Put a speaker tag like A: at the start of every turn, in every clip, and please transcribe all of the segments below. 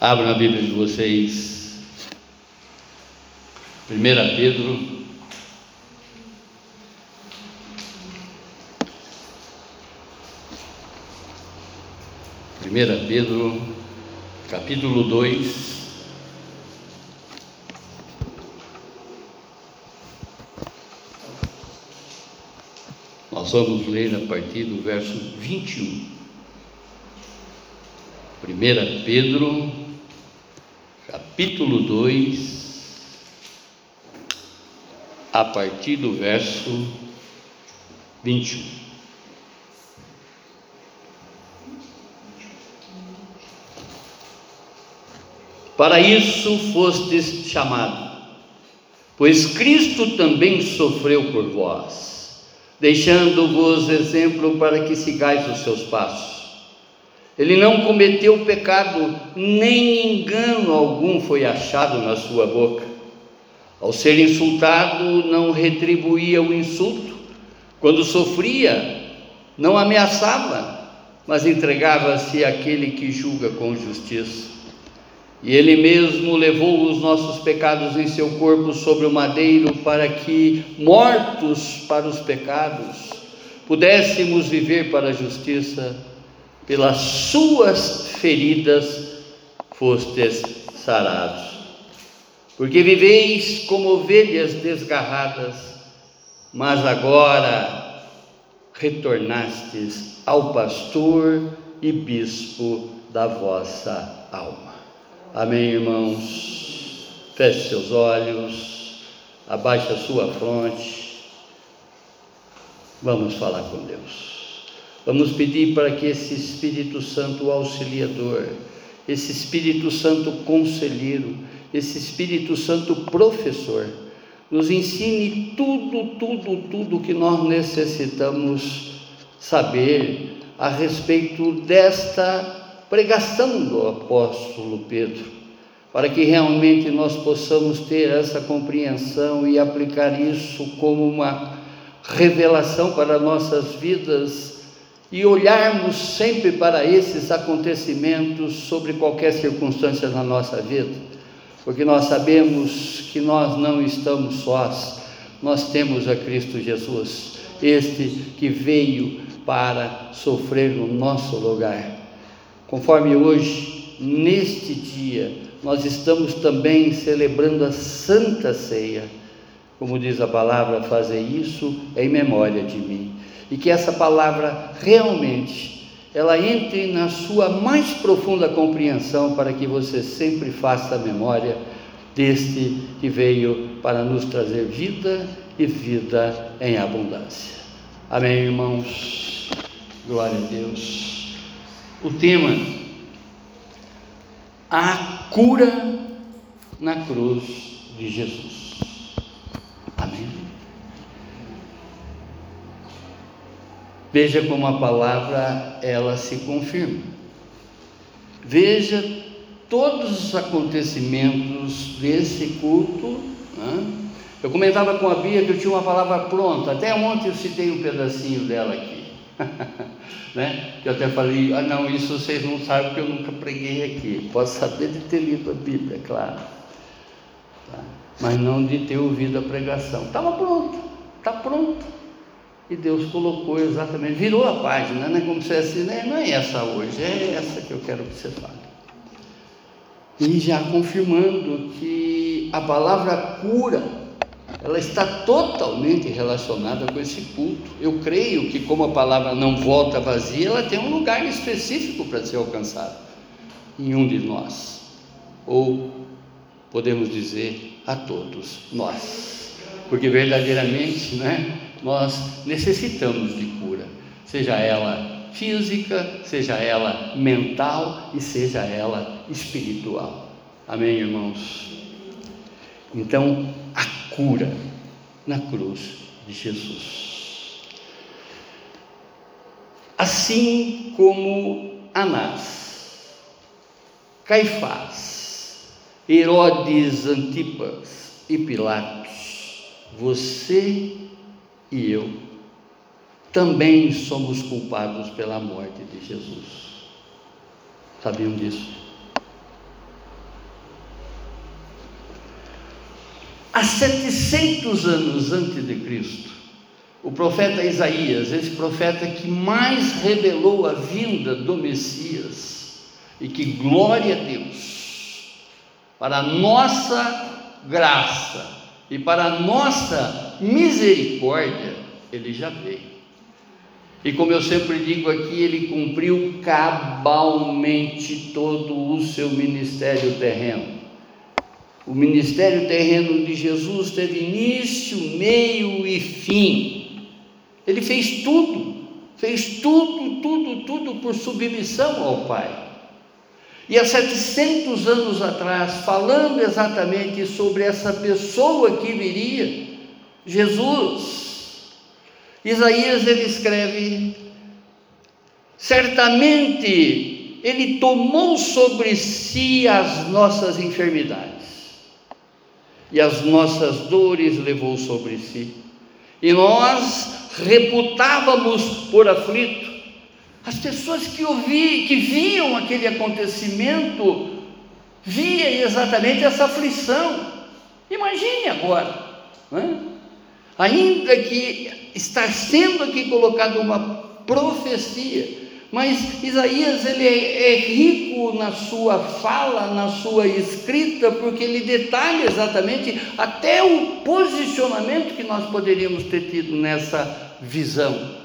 A: Abra a Bíblia de vocês. 1 Pedro. Primeira Pedro, capítulo 2. Nós vamos ler a partir do verso 21. 1 Pedro, capítulo 2, a partir do verso 21. Para isso fostes chamado, pois Cristo também sofreu por vós, deixando-vos exemplo para que sigais os seus passos ele não cometeu pecado, nem engano algum foi achado na sua boca. Ao ser insultado, não retribuía o insulto. Quando sofria, não ameaçava, mas entregava-se àquele que julga com justiça. E ele mesmo levou os nossos pecados em seu corpo sobre o madeiro, para que, mortos para os pecados, pudéssemos viver para a justiça pelas suas feridas fostes sarados. Porque viveis como ovelhas desgarradas, mas agora retornastes ao pastor e bispo da vossa alma. Amém, irmãos? Feche seus olhos, abaixe a sua fronte. Vamos falar com Deus. Vamos pedir para que esse Espírito Santo auxiliador, esse Espírito Santo conselheiro, esse Espírito Santo professor, nos ensine tudo, tudo, tudo que nós necessitamos saber a respeito desta pregação do apóstolo Pedro, para que realmente nós possamos ter essa compreensão e aplicar isso como uma revelação para nossas vidas e olharmos sempre para esses acontecimentos sobre qualquer circunstância na nossa vida, porque nós sabemos que nós não estamos sós, nós temos a Cristo Jesus, este que veio para sofrer no nosso lugar. Conforme hoje, neste dia, nós estamos também celebrando a Santa Ceia. Como diz a palavra, fazer isso em memória de mim e que essa palavra realmente ela entre na sua mais profunda compreensão para que você sempre faça a memória deste que veio para nos trazer vida e vida em abundância. Amém, irmãos. Glória a Deus. O tema a cura na cruz de Jesus. Amém. Veja como a palavra ela se confirma. Veja todos os acontecimentos desse culto. Né? Eu comentava com a Bia que eu tinha uma palavra pronta. Até ontem eu citei um pedacinho dela aqui. né? Eu até falei, ah não, isso vocês não sabem porque eu nunca preguei aqui. Posso saber de ter lido a Bíblia, é claro. Tá? Mas não de ter ouvido a pregação. Estava pronto, está pronto. E Deus colocou exatamente, virou a página, né? como se fosse, né? não é essa hoje, é essa que eu quero que você fale. E já confirmando que a palavra cura, ela está totalmente relacionada com esse culto. Eu creio que, como a palavra não volta vazia, ela tem um lugar específico para ser alcançada em um de nós, ou podemos dizer a todos nós, porque verdadeiramente, né? Nós necessitamos de cura, seja ela física, seja ela mental e seja ela espiritual. Amém, irmãos? Então, a cura na cruz de Jesus. Assim como Anás, Caifás, Herodes Antipas e Pilatos, você e eu também somos culpados pela morte de Jesus. Sabiam disso? Há 700 anos antes de Cristo, o profeta Isaías, esse profeta que mais revelou a vinda do Messias, e que glória a Deus, para a nossa graça e para a nossa misericórdia, ele já veio. E como eu sempre digo aqui, ele cumpriu cabalmente todo o seu ministério terreno. O ministério terreno de Jesus teve início, meio e fim. Ele fez tudo, fez tudo, tudo, tudo por submissão ao Pai. E há 700 anos atrás, falando exatamente sobre essa pessoa que viria, Jesus, Isaías ele escreve: certamente ele tomou sobre si as nossas enfermidades e as nossas dores levou sobre si, e nós reputávamos por aflito. As pessoas que ouvi, que viam aquele acontecimento, via exatamente essa aflição. Imagine agora, né? Ainda que está sendo aqui colocada uma profecia, mas Isaías ele é, é, rico na sua fala, na sua escrita, porque ele detalha exatamente até o posicionamento que nós poderíamos ter tido nessa visão,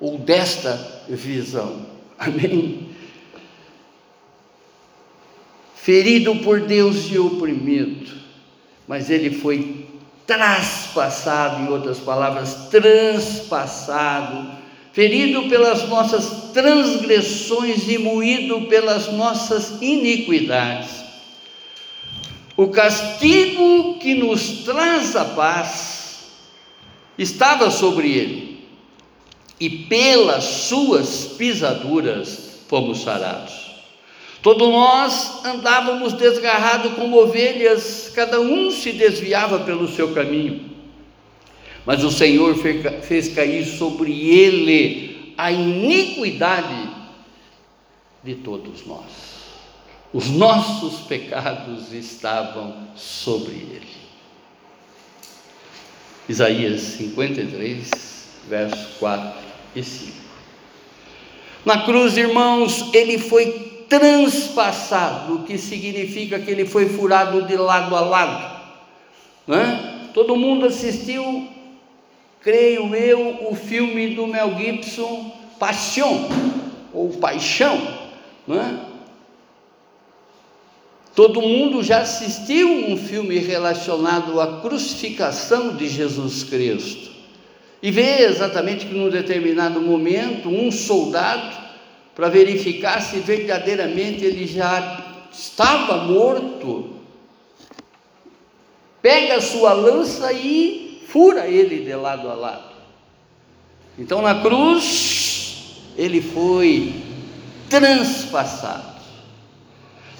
A: ou desta visão. Amém? Ferido por Deus e oprimido, mas ele foi traspassado, em outras palavras, transpassado, ferido pelas nossas transgressões e moído pelas nossas iniquidades. O castigo que nos traz a paz estava sobre ele, e pelas suas pisaduras fomos sarados. Todos nós andávamos desgarrados como ovelhas, cada um se desviava pelo seu caminho. Mas o Senhor fez cair sobre ele a iniquidade de todos nós. Os nossos pecados estavam sobre ele. Isaías 53, versos 4 e 5. Na cruz, irmãos, ele foi transpassado, que significa que ele foi furado de lado a lado. Né? Todo mundo assistiu, creio eu, o filme do Mel Gibson, Passion, ou Paixão. Né? Todo mundo já assistiu um filme relacionado à crucificação de Jesus Cristo. E vê exatamente que num determinado momento, um soldado para verificar se verdadeiramente ele já estava morto. Pega a sua lança e fura ele de lado a lado. Então na cruz ele foi transpassado.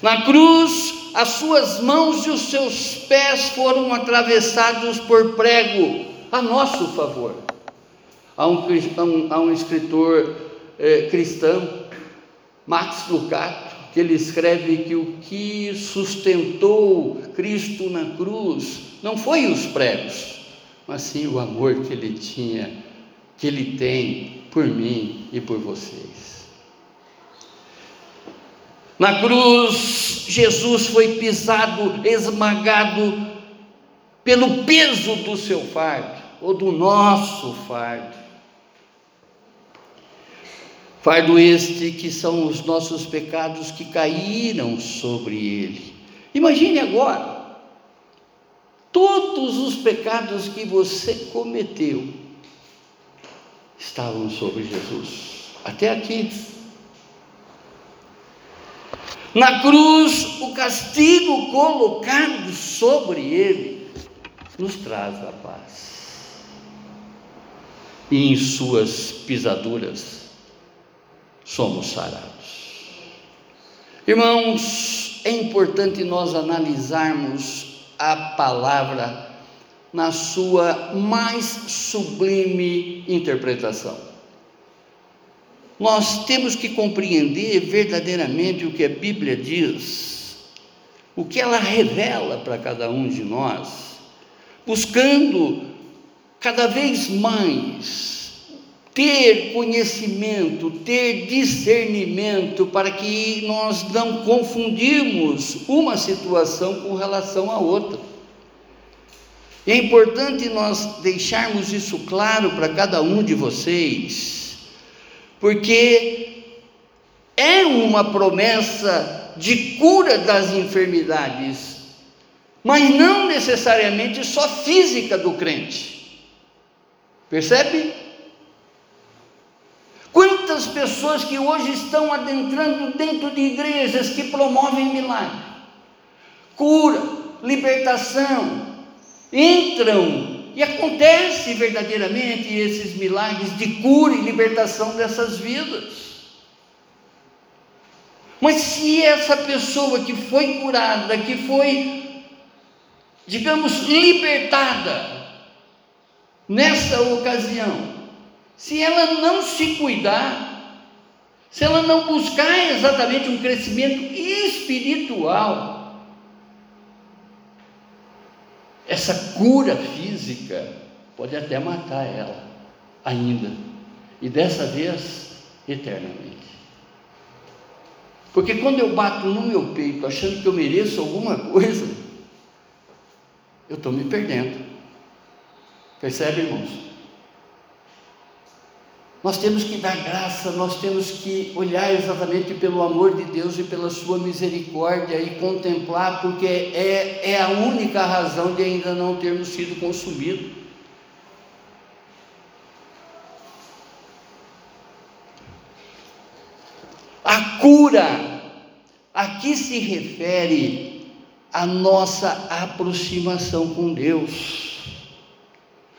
A: Na cruz as suas mãos e os seus pés foram atravessados por prego a nosso favor. Há um, há um, escritor é, cristão Max Lucado, que ele escreve que o que sustentou Cristo na cruz não foi os pregos, mas sim o amor que ele tinha, que ele tem por mim e por vocês. Na cruz, Jesus foi pisado, esmagado pelo peso do seu fardo, ou do nosso fardo. Fardo este que são os nossos pecados que caíram sobre ele. Imagine agora, todos os pecados que você cometeu estavam sobre Jesus, até aqui. Na cruz, o castigo colocado sobre ele nos traz a paz. E em suas pisaduras somos sarados. Irmãos, é importante nós analisarmos a palavra na sua mais sublime interpretação. Nós temos que compreender verdadeiramente o que a Bíblia diz, o que ela revela para cada um de nós, buscando cada vez mais ter conhecimento, ter discernimento, para que nós não confundimos uma situação com relação à outra. E é importante nós deixarmos isso claro para cada um de vocês, porque é uma promessa de cura das enfermidades, mas não necessariamente só física do crente. Percebe? Quantas pessoas que hoje estão adentrando dentro de igrejas que promovem milagre, cura, libertação, entram e acontece verdadeiramente esses milagres de cura e libertação dessas vidas. Mas se essa pessoa que foi curada, que foi, digamos, libertada nessa ocasião, se ela não se cuidar, se ela não buscar exatamente um crescimento espiritual, essa cura física pode até matar ela, ainda, e dessa vez eternamente. Porque quando eu bato no meu peito achando que eu mereço alguma coisa, eu estou me perdendo. Percebe, irmãos? Nós temos que dar graça, nós temos que olhar exatamente pelo amor de Deus e pela sua misericórdia e contemplar, porque é, é a única razão de ainda não termos sido consumidos. A cura aqui se refere à nossa aproximação com Deus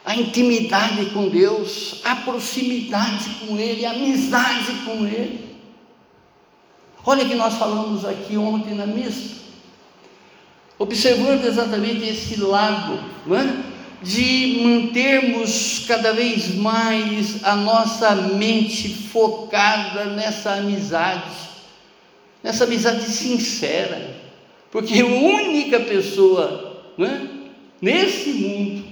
A: a intimidade com Deus, a proximidade com Ele, a amizade com Ele. Olha que nós falamos aqui ontem na missa, observando exatamente esse lado, é? de mantermos cada vez mais a nossa mente focada nessa amizade, nessa amizade sincera, porque a única pessoa é? nesse mundo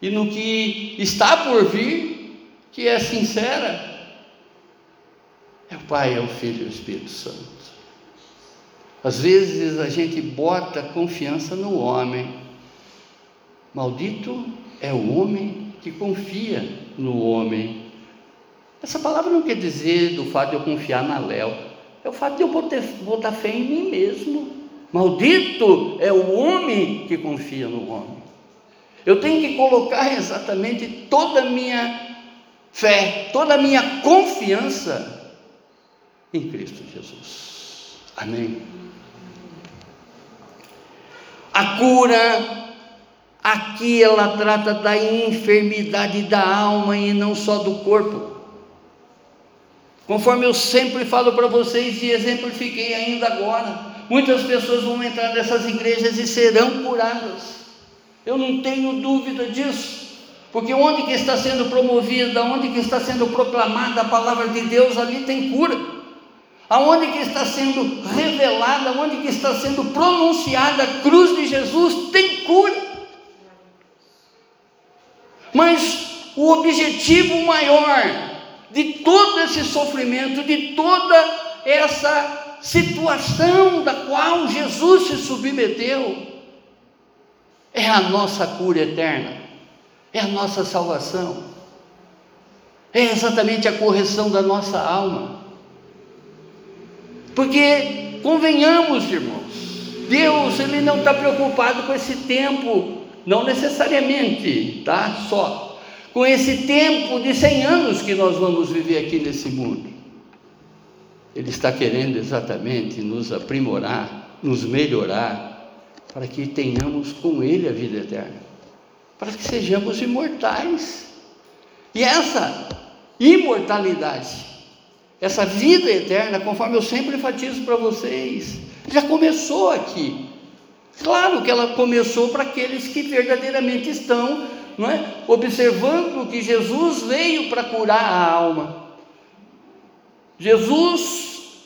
A: e no que está por vir, que é sincera, é o Pai, é o Filho e o Espírito Santo. Às vezes a gente bota confiança no homem. Maldito é o homem que confia no homem. Essa palavra não quer dizer do fato de eu confiar na Léo, é o fato de eu botar, botar fé em mim mesmo. Maldito é o homem que confia no homem. Eu tenho que colocar exatamente toda a minha fé, toda a minha confiança em Cristo Jesus. Amém. A cura aqui ela trata da enfermidade da alma e não só do corpo. Conforme eu sempre falo para vocês e exemplifiquei ainda agora, muitas pessoas vão entrar nessas igrejas e serão curadas. Eu não tenho dúvida disso. Porque onde que está sendo promovida, onde que está sendo proclamada a palavra de Deus, ali tem cura. Aonde que está sendo revelada, onde que está sendo pronunciada a cruz de Jesus, tem cura. Mas o objetivo maior de todo esse sofrimento, de toda essa situação da qual Jesus se submeteu, é a nossa cura eterna, é a nossa salvação, é exatamente a correção da nossa alma. Porque, convenhamos, irmãos, Deus ele não está preocupado com esse tempo, não necessariamente, tá? Só com esse tempo de 100 anos que nós vamos viver aqui nesse mundo. Ele está querendo exatamente nos aprimorar, nos melhorar, para que tenhamos com Ele a vida eterna, para que sejamos imortais. E essa imortalidade, essa vida eterna, conforme eu sempre enfatizo para vocês, já começou aqui. Claro que ela começou para aqueles que verdadeiramente estão não é, observando que Jesus veio para curar a alma. Jesus,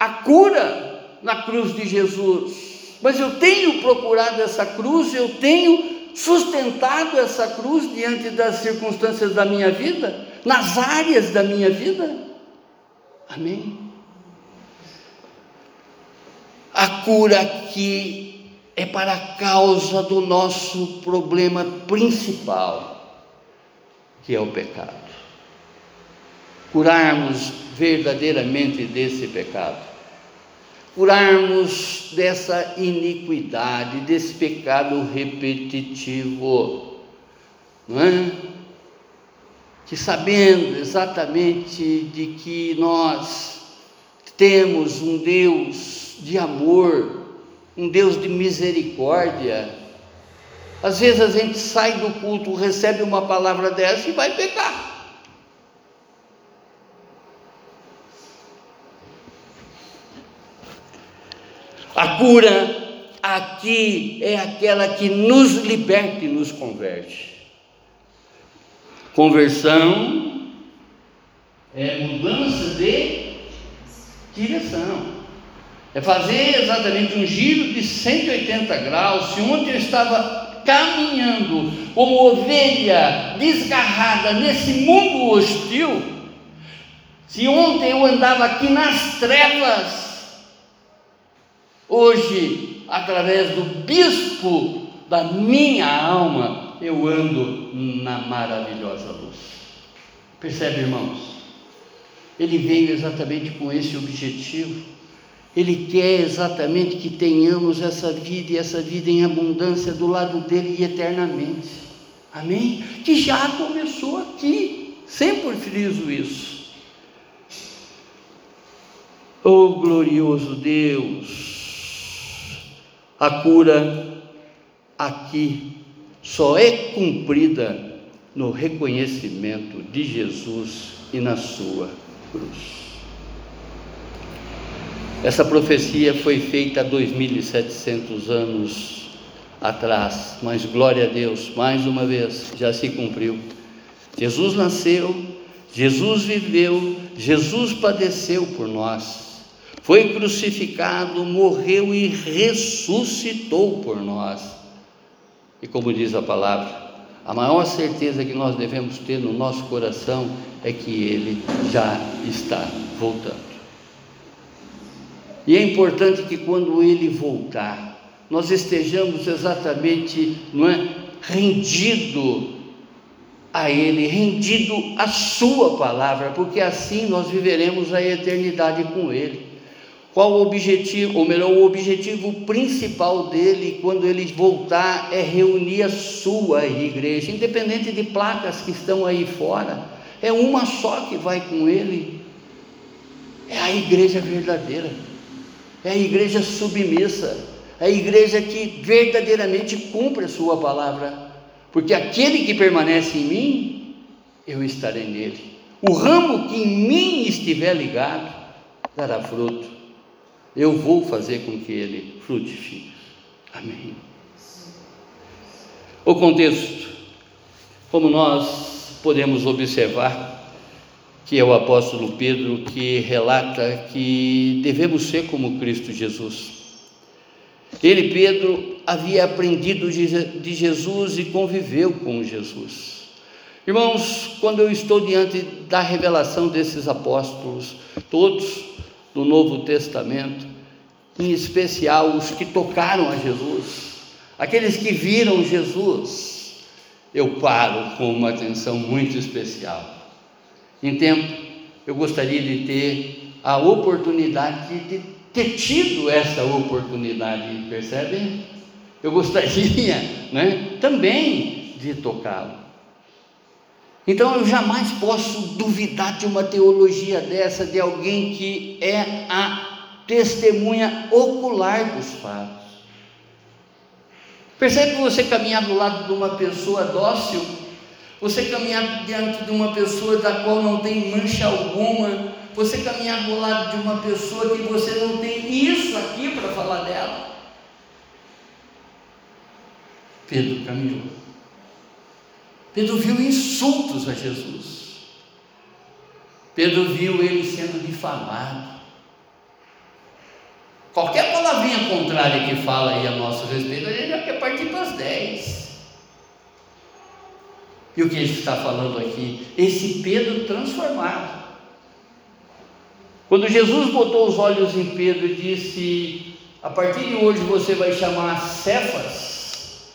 A: a cura na cruz de Jesus, mas eu tenho procurado essa cruz, eu tenho sustentado essa cruz diante das circunstâncias da minha vida, nas áreas da minha vida? Amém? A cura aqui é para a causa do nosso problema principal, que é o pecado. Curarmos verdadeiramente desse pecado curarmos dessa iniquidade, desse pecado repetitivo, não é? Que sabendo exatamente de que nós temos um Deus de amor, um Deus de misericórdia, às vezes a gente sai do culto, recebe uma palavra dessa e vai pecar. A cura aqui é aquela que nos liberta e nos converte. Conversão é mudança de direção. É fazer exatamente um giro de 180 graus. Se ontem eu estava caminhando como ovelha desgarrada nesse mundo hostil, se ontem eu andava aqui nas trevas, Hoje, através do bispo da minha alma, eu ando na maravilhosa luz. Percebe, irmãos? Ele veio exatamente com esse objetivo. Ele quer exatamente que tenhamos essa vida e essa vida em abundância do lado dele e eternamente. Amém? Que já começou aqui. Sempre friso isso. Oh glorioso Deus! A cura aqui só é cumprida no reconhecimento de Jesus e na sua cruz. Essa profecia foi feita há 2.700 anos atrás, mas glória a Deus, mais uma vez, já se cumpriu. Jesus nasceu, Jesus viveu, Jesus padeceu por nós foi crucificado, morreu e ressuscitou por nós. E como diz a palavra, a maior certeza que nós devemos ter no nosso coração é que Ele já está voltando. E é importante que quando Ele voltar, nós estejamos exatamente, não é, rendido a Ele, rendido à Sua palavra, porque assim nós viveremos a eternidade com Ele. Qual o objetivo, ou melhor, o objetivo principal dele quando ele voltar é reunir a sua igreja, independente de placas que estão aí fora, é uma só que vai com ele. É a igreja verdadeira, é a igreja submissa, é a igreja que verdadeiramente cumpre a sua palavra, porque aquele que permanece em mim, eu estarei nele. O ramo que em mim estiver ligado, dará fruto eu vou fazer com que ele frutifique. Amém. O contexto, como nós podemos observar, que é o apóstolo Pedro que relata que devemos ser como Cristo Jesus. Ele, Pedro, havia aprendido de Jesus e conviveu com Jesus. Irmãos, quando eu estou diante da revelação desses apóstolos, todos do Novo Testamento, em especial os que tocaram a Jesus, aqueles que viram Jesus, eu paro com uma atenção muito especial. Em tempo, eu gostaria de ter a oportunidade de ter tido essa oportunidade, percebem? Eu gostaria né, também de tocá-lo. Então eu jamais posso duvidar de uma teologia dessa, de alguém que é a testemunha ocular dos fatos. Percebe que você caminhar do lado de uma pessoa dócil, você caminhar diante de uma pessoa da qual não tem mancha alguma, você caminhar do lado de uma pessoa que você não tem isso aqui para falar dela. Pedro caminhou. Pedro viu insultos a Jesus. Pedro viu ele sendo difamado. Qualquer palavrinha contrária que fala aí a nosso respeito, gente já quer partir para as 10. E o que ele está falando aqui? Esse Pedro transformado. Quando Jesus botou os olhos em Pedro e disse: A partir de hoje você vai chamar Cefas,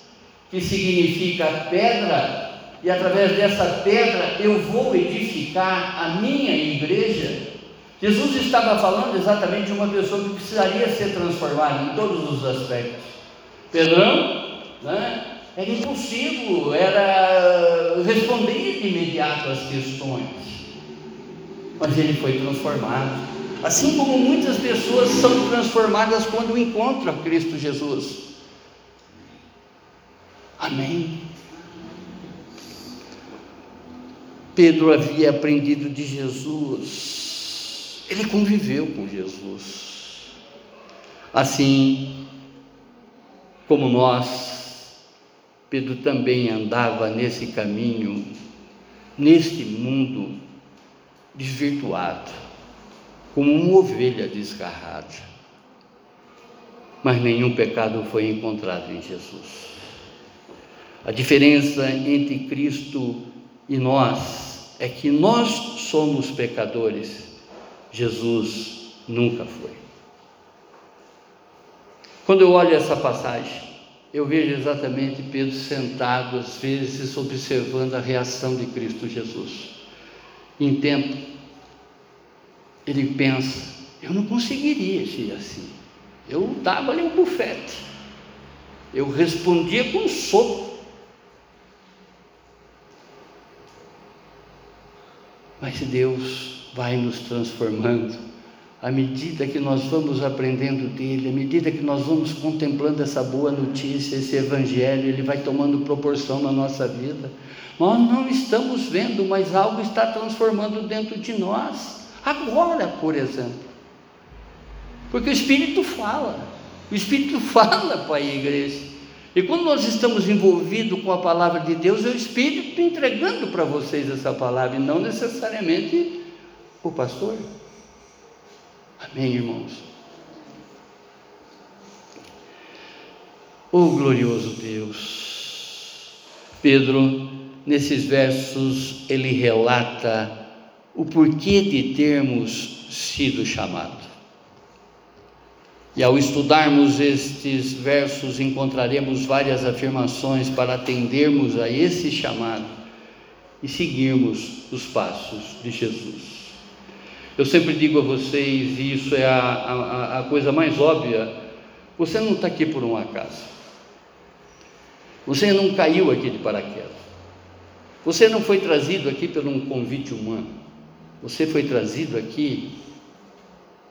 A: que significa pedra, e através dessa pedra eu vou edificar a minha igreja. Jesus estava falando exatamente de uma pessoa que precisaria ser transformada em todos os aspectos. Pedrão, né? Era impossível, era responder de imediato às questões. Mas ele foi transformado. Assim como muitas pessoas são transformadas quando encontram Cristo Jesus. Amém. Pedro havia aprendido de Jesus, ele conviveu com Jesus. Assim como nós, Pedro também andava nesse caminho, neste mundo desvirtuado, como uma ovelha desgarrada. Mas nenhum pecado foi encontrado em Jesus. A diferença entre Cristo e nós é que nós somos pecadores, Jesus nunca foi. Quando eu olho essa passagem, eu vejo exatamente Pedro sentado, às vezes, observando a reação de Cristo Jesus. Em tempo, ele pensa: eu não conseguiria ser assim. Eu dava ali um bufete, eu respondia com um soco. Mas Deus vai nos transformando à medida que nós vamos aprendendo dele, à medida que nós vamos contemplando essa boa notícia, esse evangelho, ele vai tomando proporção na nossa vida. Nós não estamos vendo, mas algo está transformando dentro de nós. Agora, por exemplo. Porque o Espírito fala. O Espírito fala para a igreja. E quando nós estamos envolvidos com a palavra de Deus, é o Espírito entregando para vocês essa palavra, e não necessariamente o pastor. Amém, irmãos? Oh glorioso Deus! Pedro, nesses versos, ele relata o porquê de termos sido chamados. E ao estudarmos estes versos, encontraremos várias afirmações para atendermos a esse chamado e seguirmos os passos de Jesus. Eu sempre digo a vocês, e isso é a, a, a coisa mais óbvia: você não está aqui por um acaso, você não caiu aqui de paraquedas, você não foi trazido aqui por um convite humano, você foi trazido aqui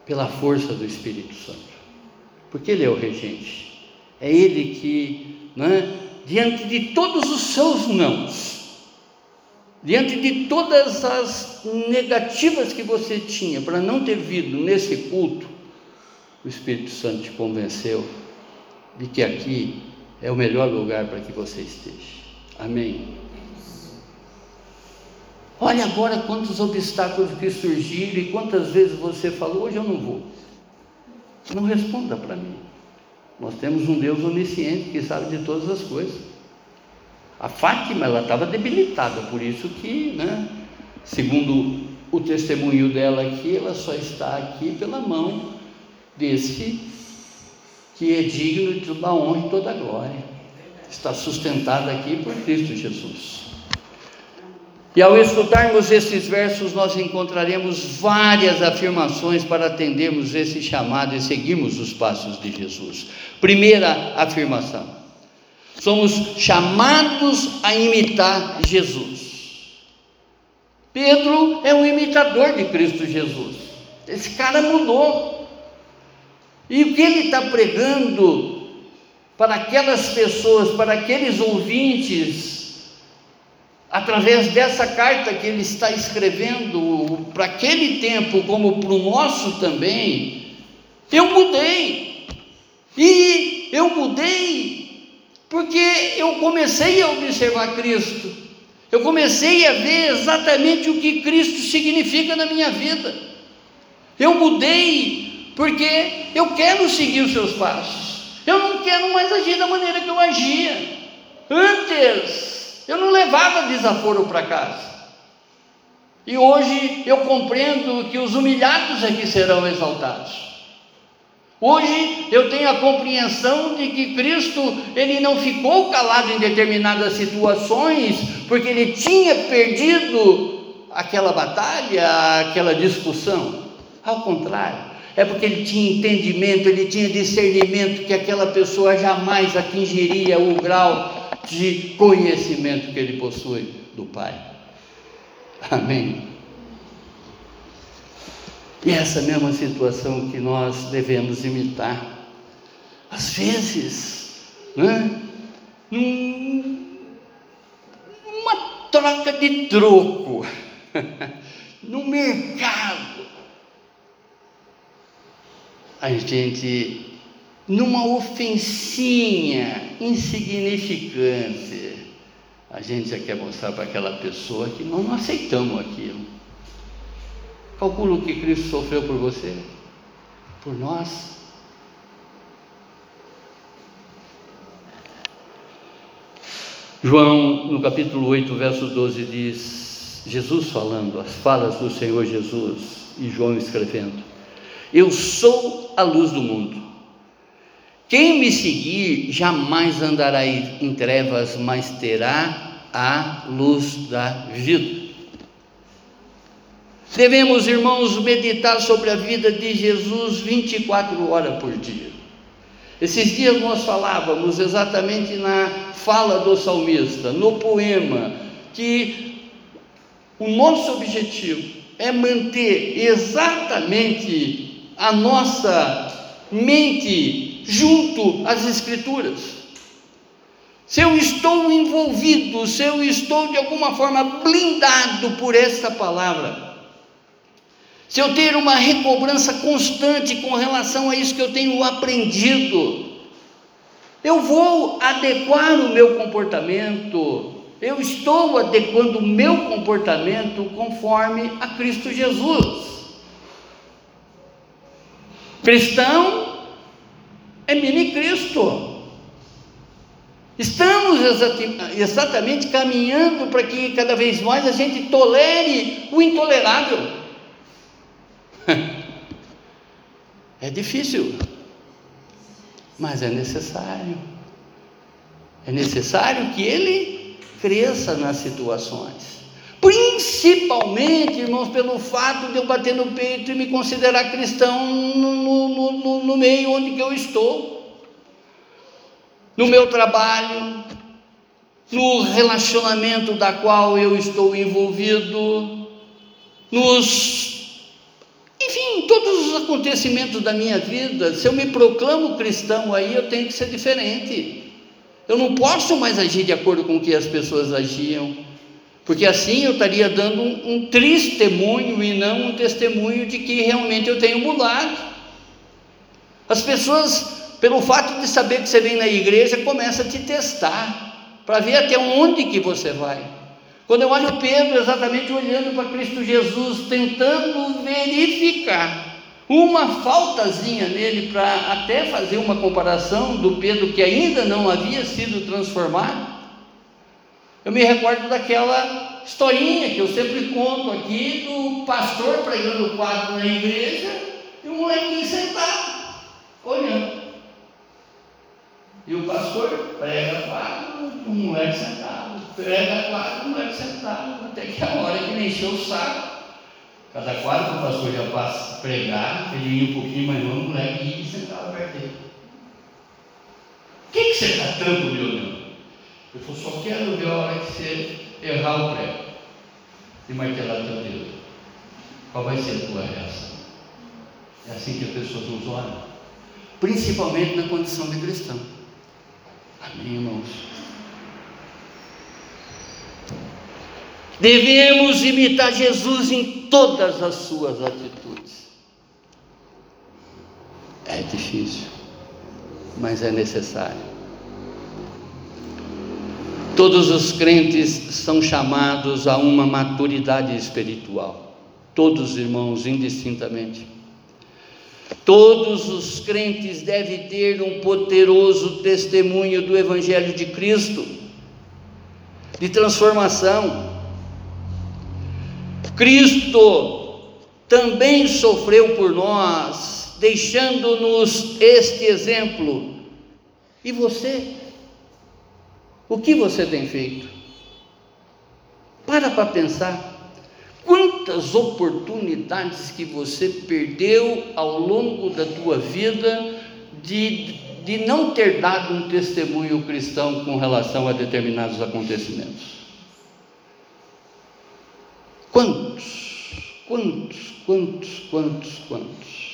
A: pela força do Espírito Santo porque Ele é o regente. É Ele que, né, diante de todos os seus nãos, diante de todas as negativas que você tinha para não ter vindo nesse culto, o Espírito Santo te convenceu de que aqui é o melhor lugar para que você esteja. Amém. Olha agora quantos obstáculos que surgiram e quantas vezes você falou: hoje eu não vou. Não responda para mim. Nós temos um Deus onisciente que sabe de todas as coisas. A Fátima, ela estava debilitada, por isso que, né, segundo o testemunho dela aqui, ela só está aqui pela mão desse que é digno de toda a honra e toda a glória. Está sustentada aqui por Cristo Jesus. E ao estudarmos esses versos, nós encontraremos várias afirmações para atendermos esse chamado e seguirmos os passos de Jesus. Primeira afirmação: somos chamados a imitar Jesus. Pedro é um imitador de Cristo Jesus. Esse cara mudou. E o que ele está pregando para aquelas pessoas, para aqueles ouvintes, através dessa carta que ele está escrevendo para aquele tempo, como para o nosso também, eu mudei. E eu mudei porque eu comecei a observar Cristo. Eu comecei a ver exatamente o que Cristo significa na minha vida. Eu mudei porque eu quero seguir os seus passos. Eu não quero mais agir da maneira que eu agia. Antes, Eu não levava desaforo para casa. E hoje eu compreendo que os humilhados é que serão exaltados. Hoje eu tenho a compreensão de que Cristo ele não ficou calado em determinadas situações porque ele tinha perdido aquela batalha, aquela discussão. Ao contrário, é porque ele tinha entendimento, ele tinha discernimento que aquela pessoa jamais atingiria o grau de conhecimento que ele possui do Pai. Amém. E essa mesma situação que nós devemos imitar. Às vezes, né? Num, uma troca de troco, no mercado, a gente, numa ofensinha insignificante, a gente já quer mostrar para aquela pessoa que nós não aceitamos aquilo. Calcula o que Cristo sofreu por você, por nós. João, no capítulo 8, verso 12, diz: Jesus falando, as falas do Senhor Jesus, e João escrevendo: Eu sou a luz do mundo. Quem me seguir jamais andará em trevas, mas terá a luz da vida. Devemos, irmãos, meditar sobre a vida de Jesus 24 horas por dia. Esses dias nós falávamos exatamente na fala do salmista, no poema, que o nosso objetivo é manter exatamente a nossa mente junto às Escrituras. Se eu estou envolvido, se eu estou de alguma forma blindado por esta palavra, se eu ter uma recobrança constante com relação a isso que eu tenho aprendido, eu vou adequar o meu comportamento, eu estou adequando o meu comportamento conforme a Cristo Jesus. Cristão é mini Cristo. Estamos exatamente caminhando para que cada vez mais a gente tolere o intolerável. É difícil, mas é necessário. É necessário que ele cresça nas situações. Principalmente, irmãos, pelo fato de eu bater no peito e me considerar cristão no, no, no, no meio onde eu estou, no meu trabalho, no relacionamento da qual eu estou envolvido, nos enfim, todos os acontecimentos da minha vida, se eu me proclamo cristão aí, eu tenho que ser diferente. Eu não posso mais agir de acordo com o que as pessoas agiam, porque assim eu estaria dando um, um testemunho e não um testemunho de que realmente eu tenho mudado. As pessoas, pelo fato de saber que você vem na igreja, começam a te testar para ver até onde que você vai. Quando eu olho Pedro, exatamente olhando para Cristo Jesus, tentando verificar uma faltazinha nele, para até fazer uma comparação do Pedro que ainda não havia sido transformado, eu me recordo daquela historinha que eu sempre conto aqui do pastor pregando o quadro na igreja e um molequinho sentado, olhando. E o pastor prega o quadro, o moleque sentado prega quadro, o moleque sentado, até que a hora que ele encheu o saco. Cada quadro que o pastor já passa pregar, ele ia um pouquinho mais longe, o moleque ia e sentava perto dele. O que, que você está tanto me olhando? Eu só quero ver a hora que você errar o prego e martelar teu dedo. Qual vai ser a tua reação? É assim que as pessoas nos olham, principalmente na condição de cristão. Amém, irmãos? Devemos imitar Jesus em todas as suas atitudes. É difícil, mas é necessário. Todos os crentes são chamados a uma maturidade espiritual. Todos, irmãos, indistintamente. Todos os crentes devem ter um poderoso testemunho do Evangelho de Cristo de transformação. Cristo também sofreu por nós, deixando-nos este exemplo. E você? O que você tem feito? Para para pensar. Quantas oportunidades que você perdeu ao longo da tua vida de, de não ter dado um testemunho cristão com relação a determinados acontecimentos? Quantos, quantos, quantos, quantos, quantos?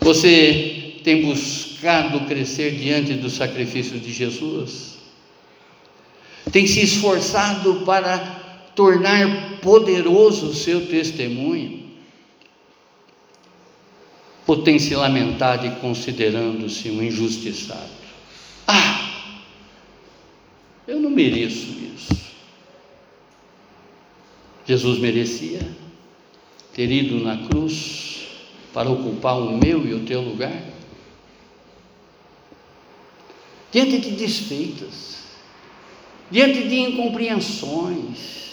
A: Você tem buscado crescer diante do sacrifício de Jesus? Tem se esforçado para tornar poderoso o seu testemunho, ou tem se lamentado e considerando-se um injustiçado? Ah, eu não mereço isso. Jesus merecia ter ido na cruz para ocupar o meu e o teu lugar? Diante de desfeitas, diante de incompreensões,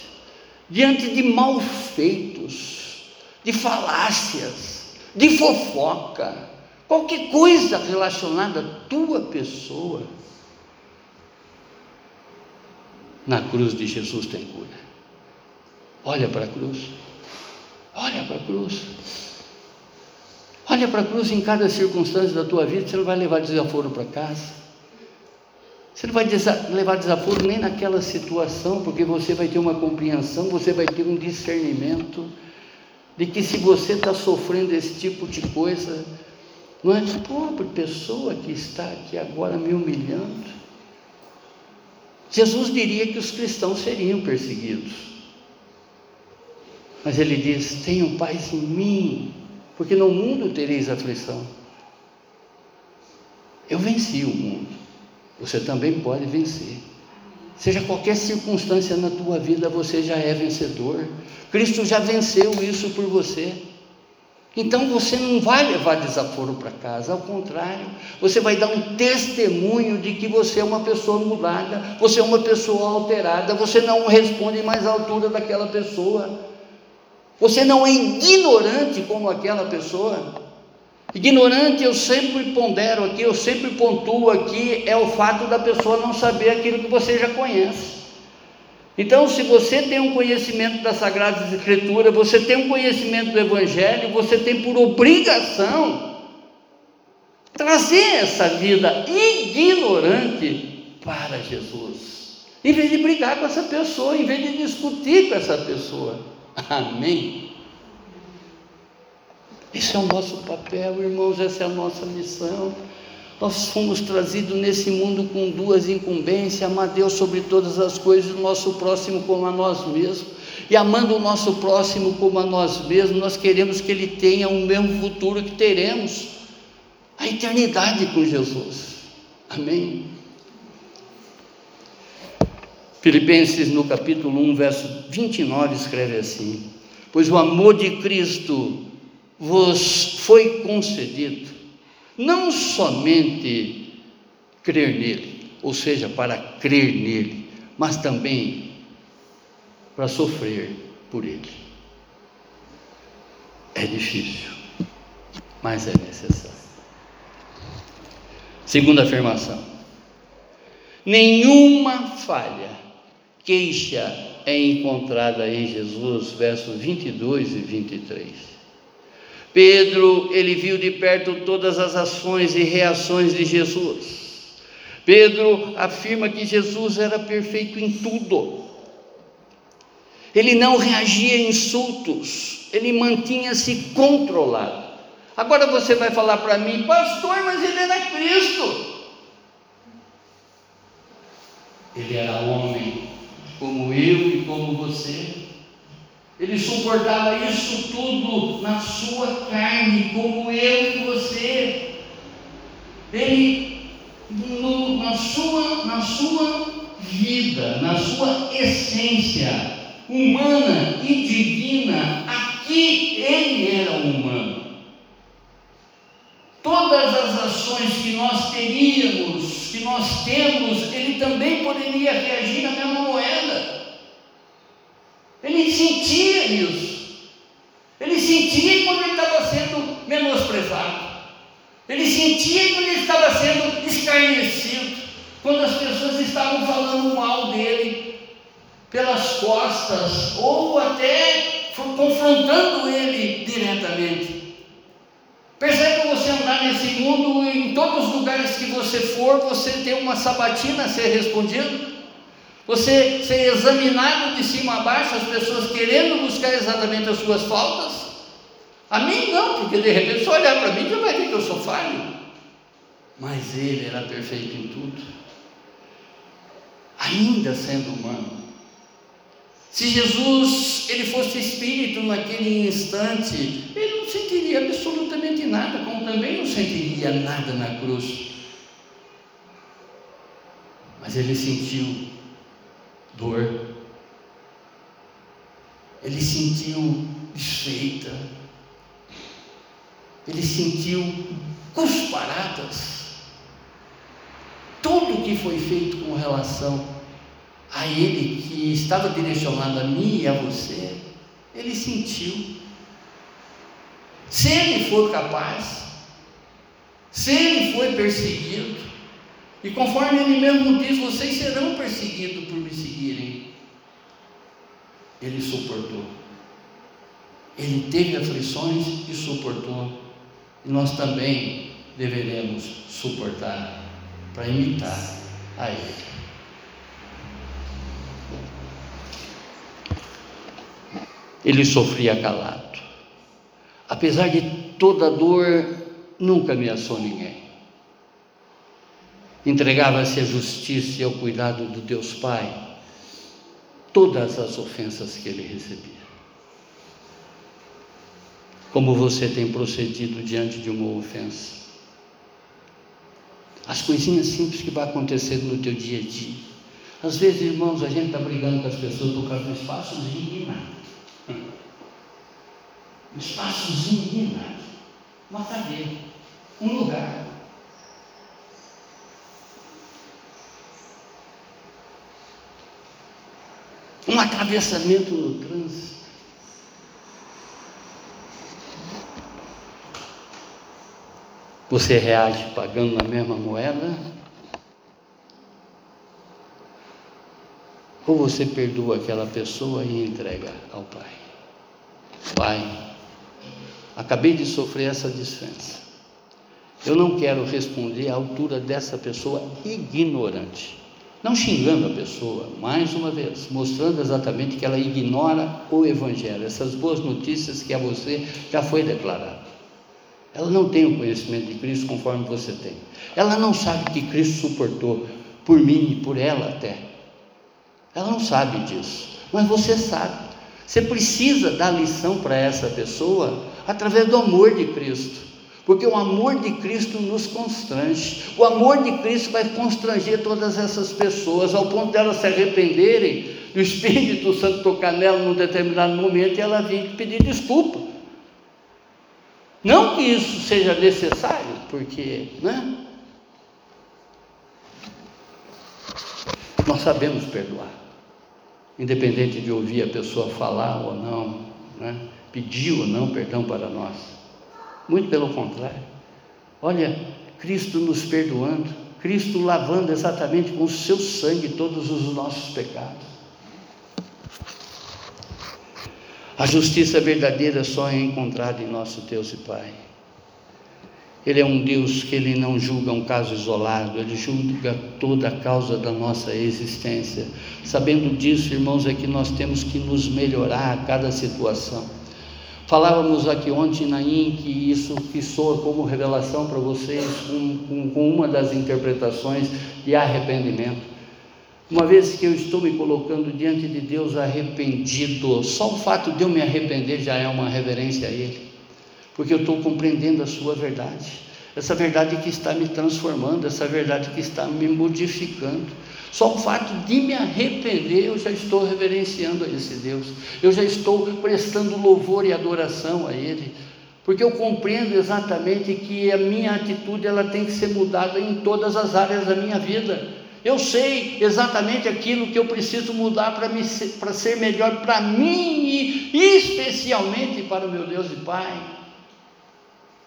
A: diante de malfeitos, de falácias, de fofoca, qualquer coisa relacionada à tua pessoa, na cruz de Jesus tem cura. Olha para a cruz, olha para a cruz, olha para a cruz em cada circunstância da tua vida, você não vai levar desaforo para casa. Você não vai levar desaforo nem naquela situação, porque você vai ter uma compreensão, você vai ter um discernimento de que se você está sofrendo esse tipo de coisa, não é a pobre pessoa que está aqui agora me humilhando. Jesus diria que os cristãos seriam perseguidos. Mas ele diz: tenham paz em mim, porque no mundo tereis aflição. Eu venci o mundo você também pode vencer. Seja qualquer circunstância na tua vida, você já é vencedor. Cristo já venceu isso por você. Então você não vai levar desaforo para casa, ao contrário, você vai dar um testemunho de que você é uma pessoa mudada, você é uma pessoa alterada, você não responde mais à altura daquela pessoa, você não é ignorante como aquela pessoa. Ignorante, eu sempre pondero aqui, eu sempre pontuo aqui, é o fato da pessoa não saber aquilo que você já conhece. Então, se você tem um conhecimento da Sagrada Escritura, você tem um conhecimento do Evangelho, você tem por obrigação trazer essa vida ignorante para Jesus, em vez de brigar com essa pessoa, em vez de discutir com essa pessoa. Amém? Esse é o nosso papel, irmãos, essa é a nossa missão. Nós fomos trazidos nesse mundo com duas incumbências: amar Deus sobre todas as coisas, o nosso próximo como a nós mesmos. E amando o nosso próximo como a nós mesmos, nós queremos que ele tenha o mesmo futuro que teremos a eternidade com Jesus. Amém? Filipenses no capítulo 1, verso 29 escreve assim: Pois o amor de Cristo vos foi concedido não somente crer nele, ou seja, para crer nele, mas também para sofrer por ele. É difícil, mas é necessário. Segunda afirmação: nenhuma falha, queixa é encontrada em Jesus, versos 22 e 23. Pedro, ele viu de perto todas as ações e reações de Jesus. Pedro afirma que Jesus era perfeito em tudo. Ele não reagia a insultos, ele mantinha-se controlado. Agora você vai falar para mim, pastor, mas ele era Cristo. Ele era homem, como eu e como você. Ele suportava isso tudo na sua carne, como eu e você. Ele, no, na, sua, na sua vida, na sua essência humana e divina, aqui ele era humano. Todas as ações que nós teríamos que nós temos, ele também poderia reagir na mesma moeda. Ele sentia Ele sentia quando ele estava sendo menosprezado. Ele sentia quando ele estava sendo escarnecido. Quando as pessoas estavam falando mal dele pelas costas ou até confrontando ele diretamente. Percebe você andar nesse mundo, em todos os lugares que você for, você tem uma sabatina a ser respondido? Você ser examinado de cima a baixo, as pessoas querendo buscar exatamente as suas faltas? A mim não, porque de repente, se olhar para mim, já vai ver que eu sou falho. Mas ele era perfeito em tudo, ainda sendo humano. Se Jesus ele fosse espírito naquele instante, ele não sentiria absolutamente nada, como também não sentiria nada na cruz. Mas ele sentiu dor, ele sentiu desfeita, ele sentiu cusparadas. Tudo que foi feito com relação a Ele que estava direcionado a mim e a você, Ele sentiu. Se Ele for capaz, se Ele foi perseguido, e conforme Ele mesmo diz, vocês serão perseguidos por me seguirem, Ele suportou. Ele teve aflições e suportou. E nós também deveremos suportar para imitar a Ele. ele sofria calado. Apesar de toda dor, nunca ameaçou ninguém. Entregava-se à justiça e ao cuidado do Deus Pai todas as ofensas que ele recebia. Como você tem procedido diante de uma ofensa? As coisinhas simples que vai acontecendo no teu dia a dia. Às vezes, irmãos, a gente está brigando com as pessoas por causa do espaçozinho e nada. Um espaçozinho de nada. Uma cadeira. Um lugar. Um atravessamento no trânsito. Você reage pagando na mesma moeda? Ou você perdoa aquela pessoa e entrega ao Pai? Pai, acabei de sofrer essa desfensa. Eu não quero responder à altura dessa pessoa ignorante. Não xingando a pessoa, mais uma vez, mostrando exatamente que ela ignora o Evangelho, essas boas notícias que a você já foi declarado. Ela não tem o conhecimento de Cristo conforme você tem. Ela não sabe que Cristo suportou por mim e por ela até. Ela não sabe disso, mas você sabe. Você precisa dar lição para essa pessoa através do amor de Cristo, porque o amor de Cristo nos constrange. O amor de Cristo vai constranger todas essas pessoas ao ponto delas se arrependerem, do Espírito Santo tocar nela num determinado momento e ela vir pedir desculpa. Não que isso seja necessário, porque, né? Nós sabemos perdoar independente de ouvir a pessoa falar ou não, né? pedir ou não perdão para nós. Muito pelo contrário. Olha, Cristo nos perdoando, Cristo lavando exatamente com o seu sangue todos os nossos pecados. A justiça verdadeira só é encontrada em nosso Deus e Pai. Ele é um Deus que ele não julga um caso isolado, ele julga toda a causa da nossa existência. Sabendo disso, irmãos, é que nós temos que nos melhorar a cada situação. Falávamos aqui ontem na IN que isso que soa como revelação para vocês, com, com, com uma das interpretações de arrependimento. Uma vez que eu estou me colocando diante de Deus arrependido, só o fato de eu me arrepender já é uma reverência a Ele porque eu estou compreendendo a sua verdade, essa verdade que está me transformando, essa verdade que está me modificando. Só o fato de me arrepender, eu já estou reverenciando a esse Deus, eu já estou prestando louvor e adoração a Ele, porque eu compreendo exatamente que a minha atitude ela tem que ser mudada em todas as áreas da minha vida. Eu sei exatamente aquilo que eu preciso mudar para ser melhor para mim e especialmente para o meu Deus e Pai.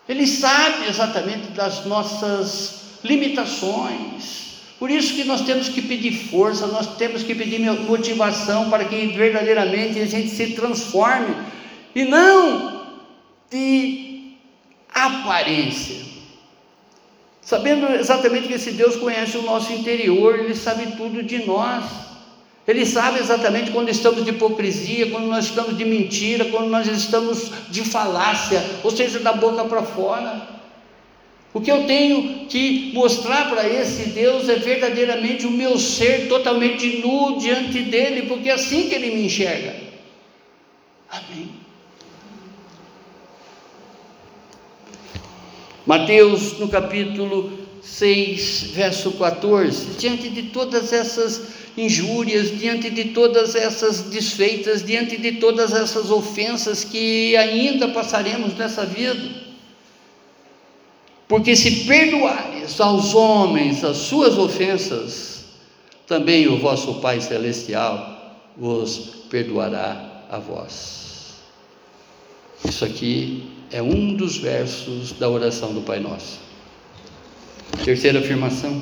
A: Ele sabe exatamente das nossas limitações. Por isso que nós temos que pedir força, nós temos que pedir motivação para que verdadeiramente a gente se transforme e não de aparência. Sabendo exatamente que esse Deus conhece o nosso interior, Ele sabe tudo de nós. Ele sabe exatamente quando estamos de hipocrisia, quando nós estamos de mentira, quando nós estamos de falácia, ou seja, da boca para fora. O que eu tenho que mostrar para esse Deus é verdadeiramente o meu ser totalmente nu diante dele, porque é assim que ele me enxerga. Amém. Mateus, no capítulo 6, verso 14, diante de todas essas injúrias, diante de todas essas desfeitas, diante de todas essas ofensas que ainda passaremos nessa vida, porque se perdoares aos homens as suas ofensas, também o vosso Pai Celestial vos perdoará a vós. Isso aqui é um dos versos da oração do Pai Nosso. Terceira afirmação.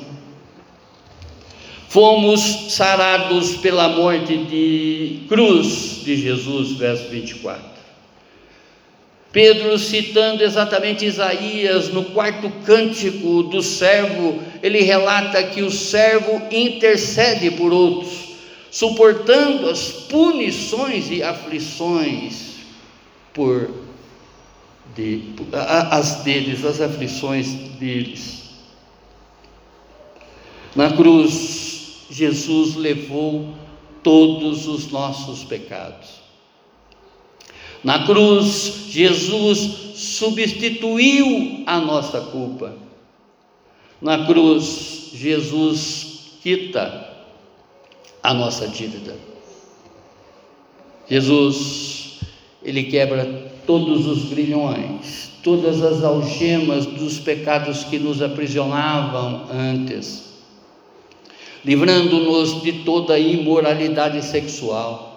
A: Fomos sarados pela morte de cruz de Jesus, verso 24. Pedro, citando exatamente Isaías, no quarto cântico do servo, ele relata que o servo intercede por outros, suportando as punições e aflições por de, as deles, as aflições deles. Na cruz, Jesus levou todos os nossos pecados. Na cruz, Jesus substituiu a nossa culpa. Na cruz, Jesus quita a nossa dívida. Jesus, ele quebra todos os grilhões, todas as algemas dos pecados que nos aprisionavam antes, livrando-nos de toda imoralidade sexual,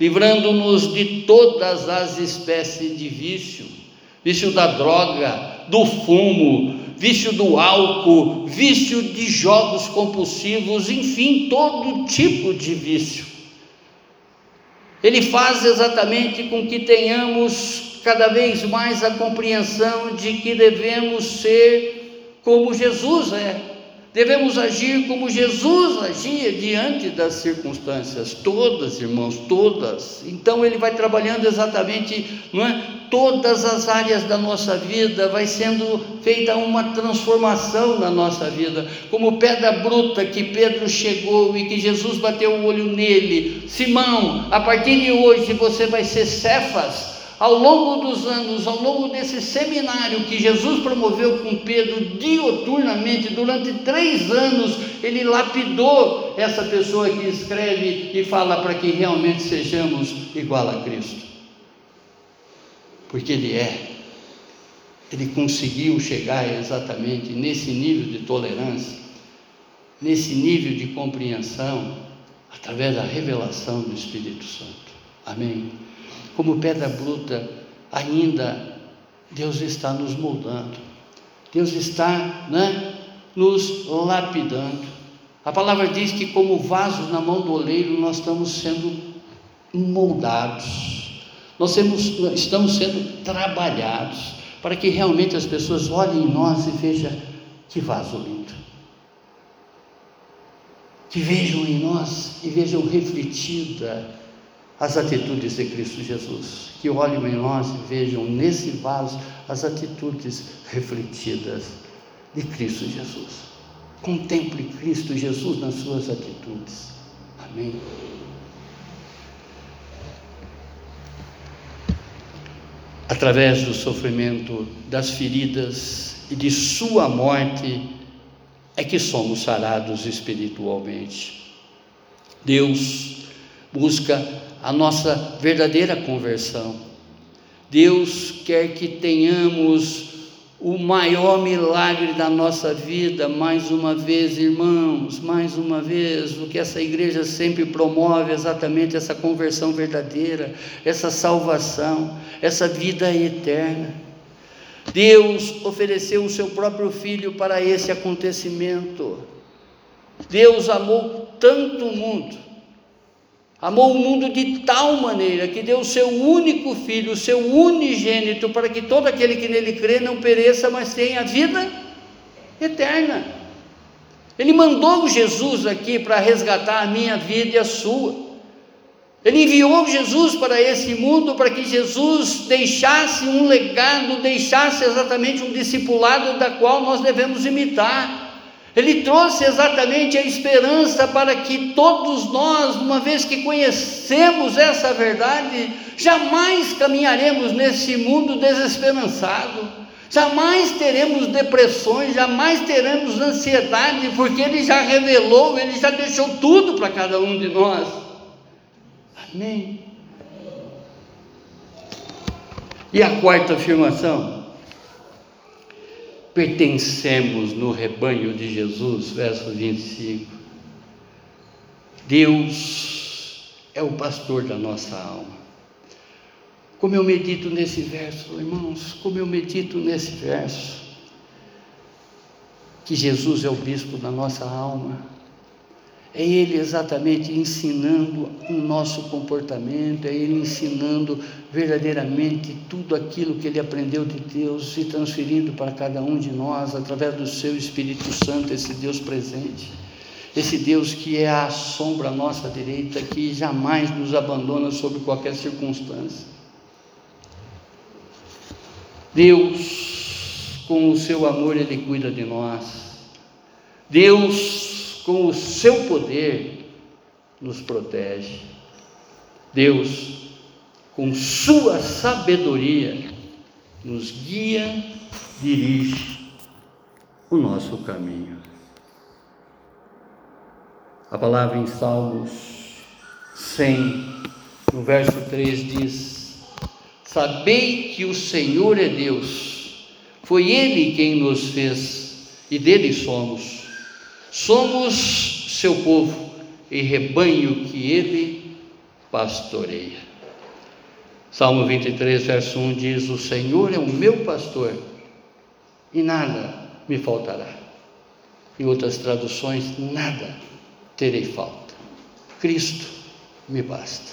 A: livrando-nos de todas as espécies de vício, vício da droga, do fumo, vício do álcool, vício de jogos compulsivos, enfim, todo tipo de vício. Ele faz exatamente com que tenhamos cada vez mais a compreensão de que devemos ser como Jesus é. Devemos agir como Jesus agia diante das circunstâncias, todas, irmãos, todas. Então ele vai trabalhando exatamente, não é? Todas as áreas da nossa vida vai sendo feita uma transformação na nossa vida, como pedra bruta que Pedro chegou e que Jesus bateu o olho nele. Simão, a partir de hoje você vai ser Cefas ao longo dos anos, ao longo desse seminário que Jesus promoveu com Pedro dioturnamente, durante três anos, ele lapidou essa pessoa que escreve e fala para que realmente sejamos igual a Cristo. Porque ele é. Ele conseguiu chegar exatamente nesse nível de tolerância, nesse nível de compreensão, através da revelação do Espírito Santo. Amém como pedra bruta, ainda Deus está nos moldando, Deus está né, nos lapidando. A palavra diz que, como vasos na mão do oleiro, nós estamos sendo moldados, nós estamos sendo trabalhados, para que realmente as pessoas olhem em nós e vejam que vaso lindo. Que vejam em nós e vejam refletida as atitudes de Cristo Jesus, que olhem em nós e vejam nesse vaso as atitudes refletidas de Cristo Jesus. Contemple Cristo Jesus nas suas atitudes. Amém. Através do sofrimento, das feridas e de Sua morte, é que somos sarados espiritualmente. Deus busca a nossa verdadeira conversão. Deus quer que tenhamos o maior milagre da nossa vida, mais uma vez, irmãos, mais uma vez, o que essa igreja sempre promove, exatamente essa conversão verdadeira, essa salvação, essa vida eterna. Deus ofereceu o seu próprio filho para esse acontecimento. Deus amou tanto o mundo Amou o mundo de tal maneira que deu o seu único filho, o seu unigênito, para que todo aquele que nele crê não pereça, mas tenha vida eterna. Ele mandou Jesus aqui para resgatar a minha vida e a sua. Ele enviou Jesus para esse mundo para que Jesus deixasse um legado, deixasse exatamente um discipulado da qual nós devemos imitar. Ele trouxe exatamente a esperança para que todos nós, uma vez que conhecemos essa verdade, jamais caminharemos nesse mundo desesperançado, jamais teremos depressões, jamais teremos ansiedade, porque Ele já revelou, Ele já deixou tudo para cada um de nós. Amém. E a quarta afirmação? Pertencemos no rebanho de Jesus, verso 25. Deus é o pastor da nossa alma. Como eu medito nesse verso, irmãos, como eu medito nesse verso, que Jesus é o bispo da nossa alma, é Ele exatamente ensinando o nosso comportamento, é Ele ensinando verdadeiramente tudo aquilo que Ele aprendeu de Deus e transferindo para cada um de nós através do Seu Espírito Santo, esse Deus presente, esse Deus que é a sombra à nossa direita, que jamais nos abandona sob qualquer circunstância. Deus, com o seu amor, Ele cuida de nós. Deus, com o seu poder, nos protege. Deus, com sua sabedoria, nos guia, dirige o nosso caminho. A palavra em Salmos 100, no verso 3 diz: Sabei que o Senhor é Deus, foi Ele quem nos fez e dele somos Somos seu povo e rebanho que ele pastoreia. Salmo 23, verso 1 diz: O Senhor é o meu pastor e nada me faltará. Em outras traduções, nada terei falta. Cristo me basta.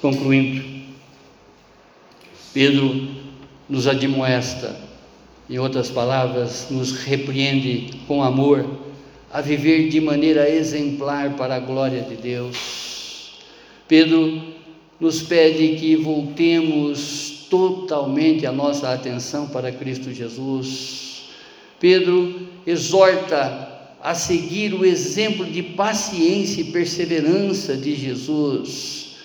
A: Concluindo, Pedro nos admoesta em outras palavras, nos repreende com amor a viver de maneira exemplar para a glória de Deus. Pedro nos pede que voltemos totalmente a nossa atenção para Cristo Jesus. Pedro exorta a seguir o exemplo de paciência e perseverança de Jesus.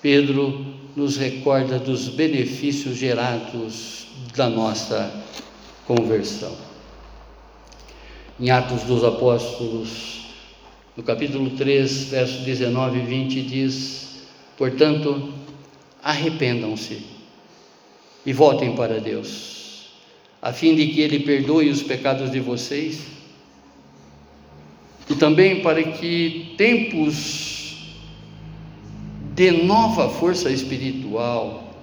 A: Pedro nos recorda dos benefícios gerados da nossa conversão. Em Atos dos Apóstolos, no capítulo 3, versos 19 e 20, diz: Portanto, arrependam-se e voltem para Deus, a fim de que Ele perdoe os pecados de vocês, e também para que tempos de nova força espiritual,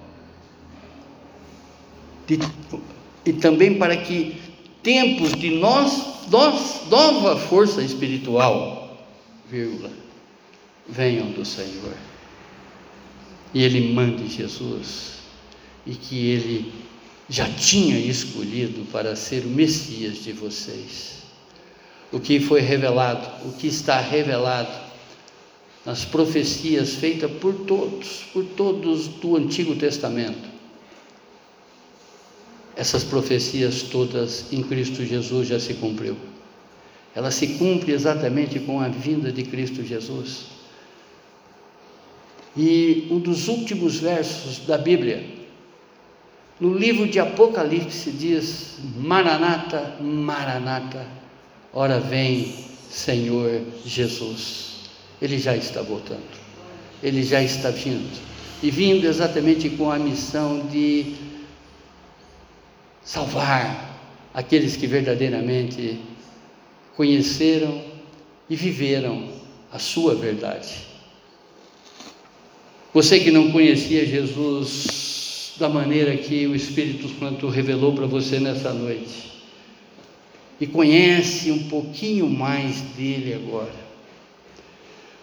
A: de e também para que tempos de nós, nós nova força espiritual, vírgula, venham do Senhor. E Ele mande Jesus, e que Ele já tinha escolhido para ser o Messias de vocês. O que foi revelado, o que está revelado nas profecias feitas por todos, por todos do Antigo Testamento essas profecias todas em Cristo Jesus já se cumpriu. Ela se cumpre exatamente com a vinda de Cristo Jesus. E um dos últimos versos da Bíblia, no livro de Apocalipse, diz: Maranata, Maranata, ora vem, Senhor Jesus. Ele já está voltando, ele já está vindo. e vindo exatamente com a missão de salvar aqueles que verdadeiramente conheceram e viveram a sua verdade. Você que não conhecia Jesus da maneira que o Espírito Santo revelou para você nessa noite, e conhece um pouquinho mais dele agora.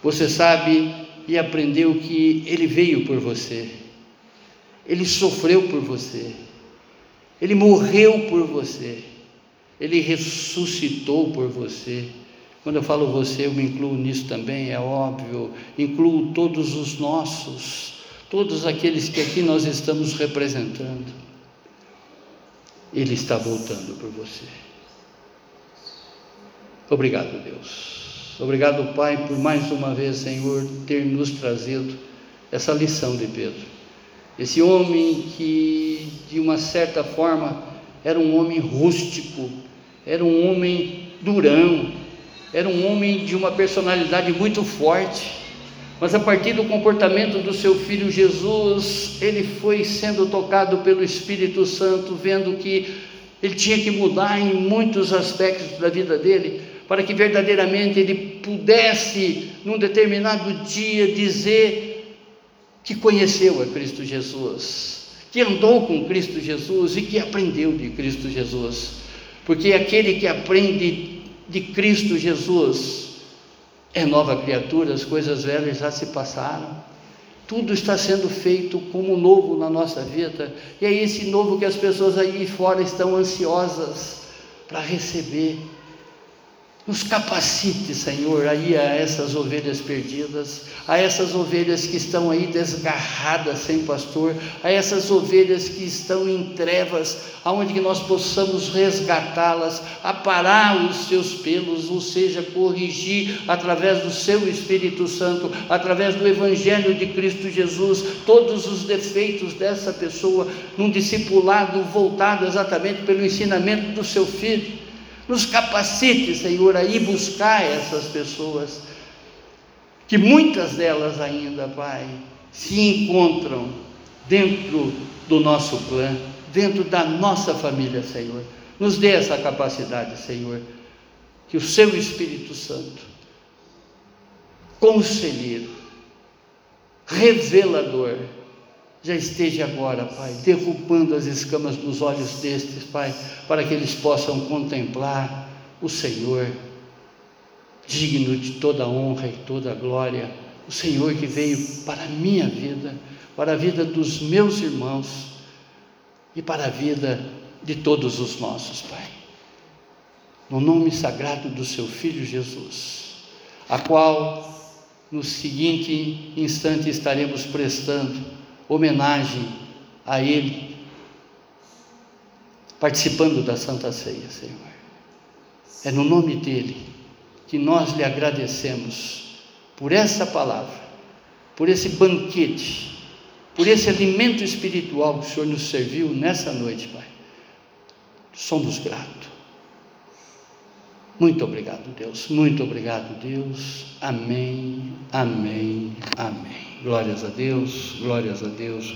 A: Você sabe e aprendeu que ele veio por você, ele sofreu por você, ele morreu por você, ele ressuscitou por você. Quando eu falo você, eu me incluo nisso também, é óbvio, incluo todos os nossos, todos aqueles que aqui nós estamos representando. Ele está voltando por você. Obrigado, Deus. Obrigado, Pai, por mais uma vez, Senhor, ter nos trazido essa lição de Pedro. Esse homem que, de uma certa forma, era um homem rústico, era um homem durão, era um homem de uma personalidade muito forte, mas a partir do comportamento do seu filho Jesus, ele foi sendo tocado pelo Espírito Santo, vendo que ele tinha que mudar em muitos aspectos da vida dele, para que verdadeiramente ele pudesse, num determinado dia, dizer que conheceu a Cristo Jesus, que andou com Cristo Jesus e que aprendeu de Cristo Jesus, porque aquele que aprende de Cristo Jesus é nova criatura, as coisas velhas já se passaram. Tudo está sendo feito como novo na nossa vida, e é esse novo que as pessoas aí fora estão ansiosas para receber. Nos capacite, Senhor, aí a essas ovelhas perdidas, a essas ovelhas que estão aí desgarradas sem pastor, a essas ovelhas que estão em trevas, aonde que nós possamos resgatá-las, aparar os seus pelos, ou seja, corrigir através do seu Espírito Santo, através do Evangelho de Cristo Jesus, todos os defeitos dessa pessoa, num discipulado voltado exatamente pelo ensinamento do seu filho nos capacite, Senhor, a ir buscar essas pessoas, que muitas delas ainda, Pai, se encontram dentro do nosso clã, dentro da nossa família, Senhor. Nos dê essa capacidade, Senhor, que o Seu Espírito Santo, conselheiro, revelador, já esteja agora, Pai, derrubando as escamas dos olhos destes, Pai, para que eles possam contemplar o Senhor, digno de toda honra e toda glória, o Senhor que veio para a minha vida, para a vida dos meus irmãos e para a vida de todos os nossos, Pai. No nome sagrado do Seu Filho Jesus, a qual no seguinte instante estaremos prestando homenagem a Ele, participando da Santa Ceia, Senhor. É no nome dEle que nós lhe agradecemos por essa palavra, por esse banquete, por esse alimento espiritual que o Senhor nos serviu nessa noite, Pai. Somos gratos. Muito obrigado, Deus. Muito obrigado, Deus. Amém, amém, amém. Glórias a Deus, glórias a Deus.